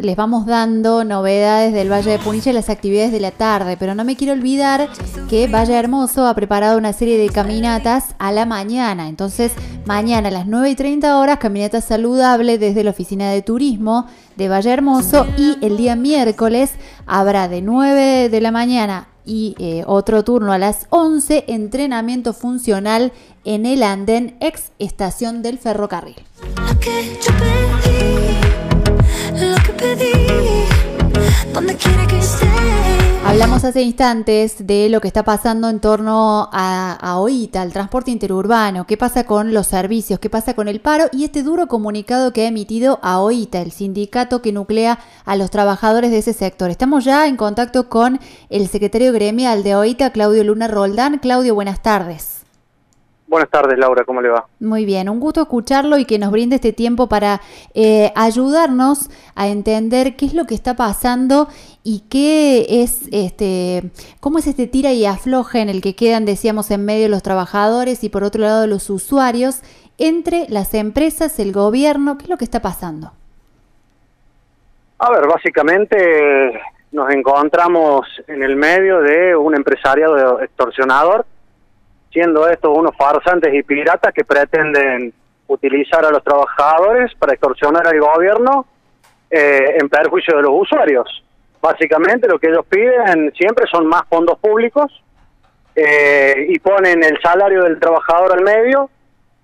les vamos dando novedades del Valle de Punilla y las actividades de la tarde, pero no me quiero olvidar que Valle Hermoso ha preparado una serie de caminatas a la mañana. Entonces, mañana a las 9 y 30 horas, caminata saludable desde la oficina de turismo de Valle Hermoso y el día miércoles habrá de 9 de la mañana y eh, otro turno a las 11, entrenamiento funcional en el andén ex estación del ferrocarril. Hablamos hace instantes de lo que está pasando en torno a, OITA, al transporte interurbano, qué pasa con los servicios, qué pasa con el paro y este duro comunicado que ha emitido a OITA, el sindicato que nuclea a los trabajadores de ese sector. Estamos ya en contacto con el secretario gremial de OITA, Claudio Luna Roldán. Claudio, buenas tardes. Buenas tardes, Laura, ¿cómo le va? Muy bien, un gusto escucharlo y que nos brinde este tiempo para eh, ayudarnos a entender qué es lo que está pasando y qué es este, cómo es este tira y afloja en el que quedan, decíamos, en medio los trabajadores y por otro lado los usuarios entre las empresas, el gobierno, qué es lo que está pasando. A ver, básicamente nos encontramos en el medio de un empresariado extorsionador siendo estos unos farsantes y piratas que pretenden utilizar a los trabajadores para extorsionar al gobierno eh, en perjuicio de los usuarios. Básicamente lo que ellos piden siempre son más fondos públicos eh, y ponen el salario del trabajador al medio,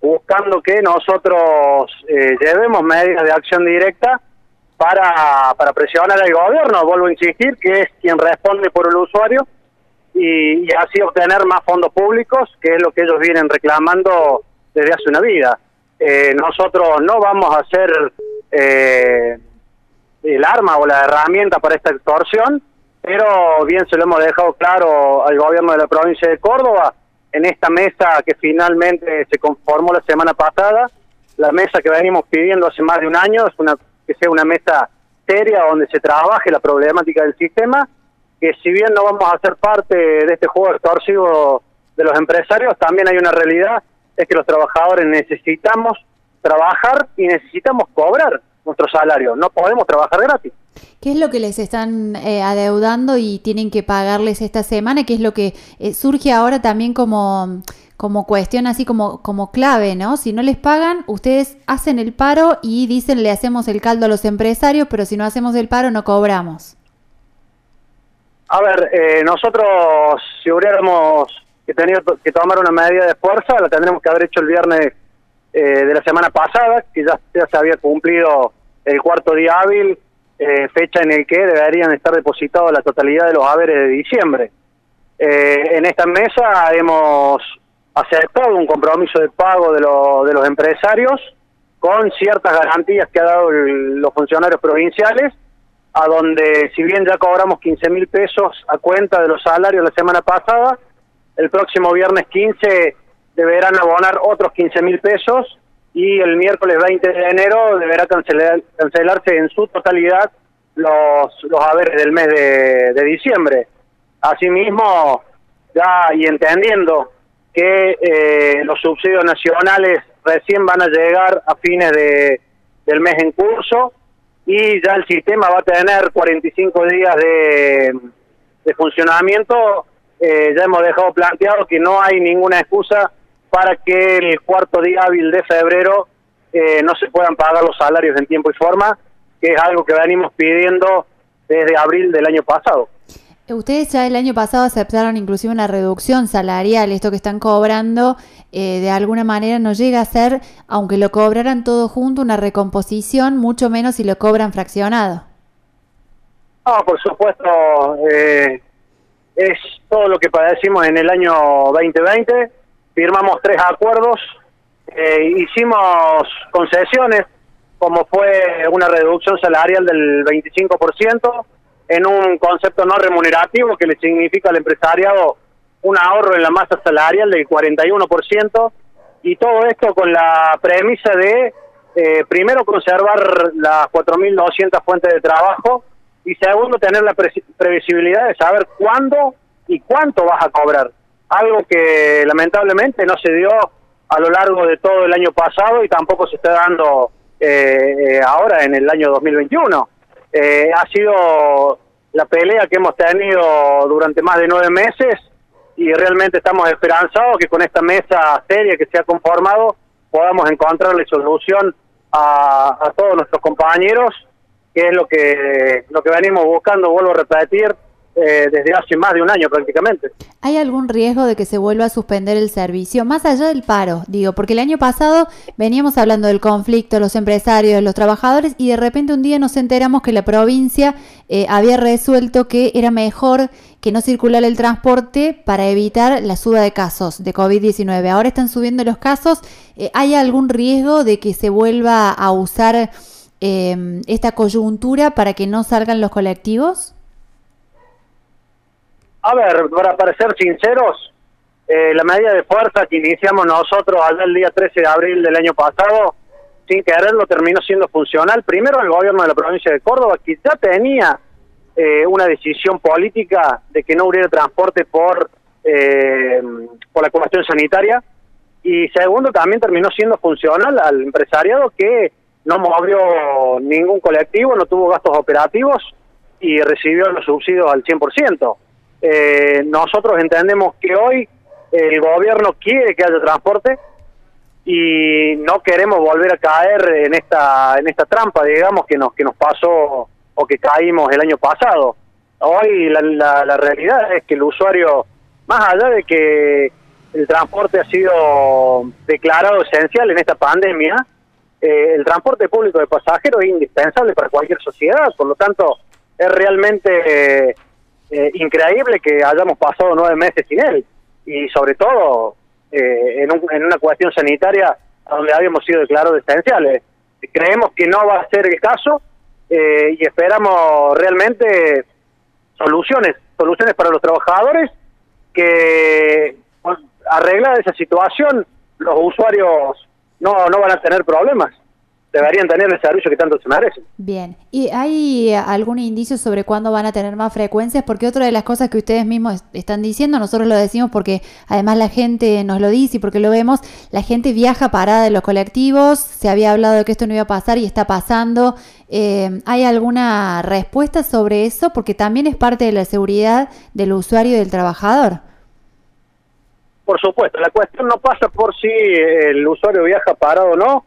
buscando que nosotros eh, llevemos medidas de acción directa para, para presionar al gobierno. Vuelvo a insistir que es quien responde por el usuario y, así obtener más fondos públicos, que es lo que ellos vienen reclamando desde hace una vida. Eh, nosotros no vamos a ser eh, el arma o la herramienta para esta extorsión, pero bien se lo hemos dejado claro al gobierno de la provincia de Córdoba en esta mesa que finalmente se conformó la semana pasada, la mesa que venimos pidiendo hace más de un año, es una que sea una mesa seria donde se trabaje la problemática del sistema si bien no vamos a ser parte de este juego extorsivo de los empresarios, también hay una realidad, es que los trabajadores necesitamos trabajar y necesitamos cobrar nuestro salario, no podemos trabajar gratis. ¿Qué es lo que les están eh, adeudando y tienen que pagarles esta semana? ¿Qué es lo que eh, surge ahora también como, como cuestión así como, como clave, ¿no? Si no les pagan, ustedes hacen el paro y dicen le hacemos el caldo a los empresarios, pero si no hacemos el paro no cobramos. A ver, eh, nosotros si hubiéramos que tenido que tomar una medida de fuerza, la tendremos que haber hecho el viernes eh, de la semana pasada, que ya, se había cumplido el cuarto día hábil, eh, fecha en el que deberían estar depositados la totalidad de los haberes de diciembre. en esta mesa hemos aceptado un compromiso de pago de, de los empresarios con ciertas garantías que ha dado los funcionarios provinciales a donde si bien ya cobramos 15 mil pesos a cuenta de los salarios la semana pasada, el próximo viernes 15 deberán abonar otros 15 mil pesos y el miércoles 20 de enero deberá cancelar, cancelarse en su totalidad los, los haberes del mes de, diciembre. Asimismo, ya y entendiendo que eh, los subsidios nacionales recién van a llegar a fines de, del mes en curso, y ya el sistema va a tener 45 días de, funcionamiento. Eh, ya hemos dejado planteado que no hay ninguna excusa para que el cuarto día hábil de febrero eh, no se puedan pagar los salarios en tiempo y forma, que es algo que venimos pidiendo desde abril del año pasado. Ustedes ya el año pasado aceptaron inclusive una reducción salarial, esto que están cobrando eh, de alguna manera no llega a ser, aunque lo cobraran todo junto, una recomposición, mucho menos si lo cobran fraccionado. Ah, por supuesto, eh, es todo lo que padecimos en el año 2020, firmamos tres acuerdos, eh, hicimos concesiones, como fue una reducción salarial del 25%, en un concepto no remunerativo que le significa al empresariado un ahorro en la masa salarial del 41% y todo esto con la premisa de eh, primero conservar las 4.200 fuentes de trabajo y segundo tener la previsibilidad de saber cuándo y cuánto vas a cobrar. Algo que lamentablemente no se dio a lo largo de todo el año pasado y tampoco se está dando eh, eh ahora en el año 2021. Eh, ha sido la pelea que hemos tenido durante más de nueve meses y realmente estamos esperanzados que con esta mesa seria que se ha conformado podamos encontrarle solución a, a todos nuestros compañeros, que es lo que, lo que venimos buscando, vuelvo a repetir, eh, desde hace más de un año prácticamente. ¿Hay algún riesgo de que se vuelva a suspender el servicio, más allá del paro? Digo, porque el año pasado veníamos hablando del conflicto, los empresarios, los trabajadores, y de repente un día nos enteramos que la provincia eh, había resuelto que era mejor que no circulara el transporte para evitar la suba de casos de COVID-19. Ahora están subiendo los casos. Eh, ¿Hay algún riesgo de que se vuelva a usar esta coyuntura para que no salgan los colectivos? A ver, para, ser sinceros, eh, la medida de fuerza que iniciamos nosotros allá el día 13 de abril del año pasado, sin quererlo, terminó siendo funcional. Primero, el gobierno de la provincia de Córdoba, que ya tenía eh, una decisión política de que no hubiera transporte por, eh, por la cuestión sanitaria. Y segundo, también terminó siendo funcional al empresariado que no movió ningún colectivo, no tuvo gastos operativos y recibió los subsidios al 100%. Eh, nosotros entendemos que hoy el gobierno quiere que haya transporte y no queremos volver a caer en esta en esta trampa, digamos, que nos que nos pasó o que caímos el año pasado. Hoy la, la, realidad es que el usuario, más allá de que el transporte ha sido declarado esencial en esta pandemia, eh, el transporte público de pasajeros es indispensable para cualquier sociedad, por lo tanto es realmente increíble que hayamos pasado nueve meses sin él y sobre todo eh, en, en, una cuestión sanitaria donde habíamos sido declarados esenciales. Creemos que no va a ser el caso eh, y esperamos realmente soluciones, soluciones para los trabajadores que pues, arreglar esa situación los usuarios no, no van a tener problemas deberían tener el servicio que tanto se merecen. Bien, ¿y hay algún indicio sobre cuándo van a tener más frecuencias? Porque otra de las cosas que ustedes mismos están diciendo, nosotros lo decimos porque además la gente nos lo dice y porque lo vemos, la gente viaja parada de los colectivos, se había hablado de que esto no iba a pasar y está pasando. Eh, ¿Hay alguna respuesta sobre eso? Porque también es parte de la seguridad del usuario y del trabajador. Por supuesto, la cuestión no pasa por si el usuario viaja parado o no,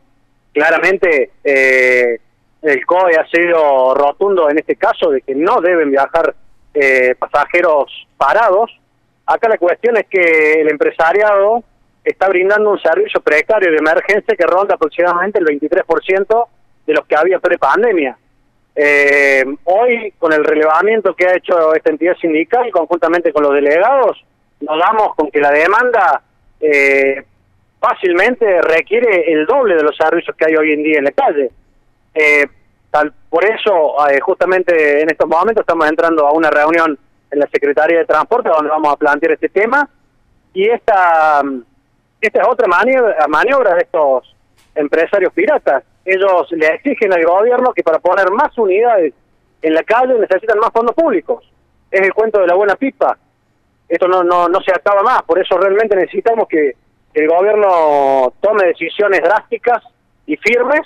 claramente eh, el COE ha sido rotundo en este caso de que no deben viajar eh, pasajeros parados. Acá la cuestión es que el empresariado está brindando un servicio precario de emergencia que ronda aproximadamente el 23% de los que había pre-pandemia. Eh, hoy, con el relevamiento que ha hecho esta entidad sindical, conjuntamente con los delegados, nos damos con que la demanda eh, fácilmente requiere el doble de los servicios que hay hoy en día en la calle. Eh, por eso, eh, justamente en estos momentos estamos entrando a una reunión en la Secretaría de Transporte donde vamos a plantear este tema y esta, esta es otra maniobra, maniobra de estos empresarios piratas. Ellos le exigen al gobierno que para poner más unidades en la calle necesitan más fondos públicos. Es el cuento de la buena pipa. Esto no, no, no se acaba más, por eso realmente necesitamos que el gobierno tome decisiones drásticas y firmes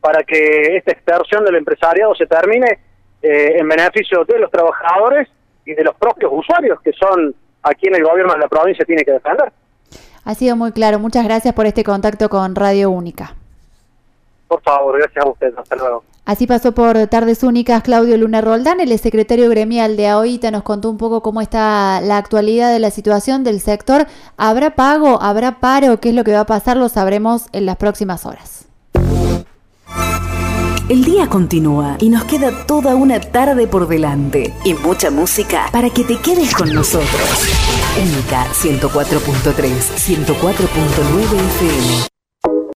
para que esta extorsión del empresariado se termine eh, en beneficio de los trabajadores y de los propios usuarios, que son a quienes el gobierno de la provincia tiene que defender. Ha sido muy claro. Muchas gracias por este contacto con Radio Única. Por favor, gracias a usted. Hasta luego. Así pasó por Tardes Únicas Claudio Luna Roldán, el secretario gremial de AOITA, nos contó un poco cómo está la actualidad de la situación del sector. ¿Habrá pago? ¿Habrá paro? ¿Qué es lo que va a pasar? Lo sabremos en las próximas horas. El día continúa y nos queda toda una tarde por delante y mucha música para que te quedes con nosotros. Única 104.3, 104.9 FM.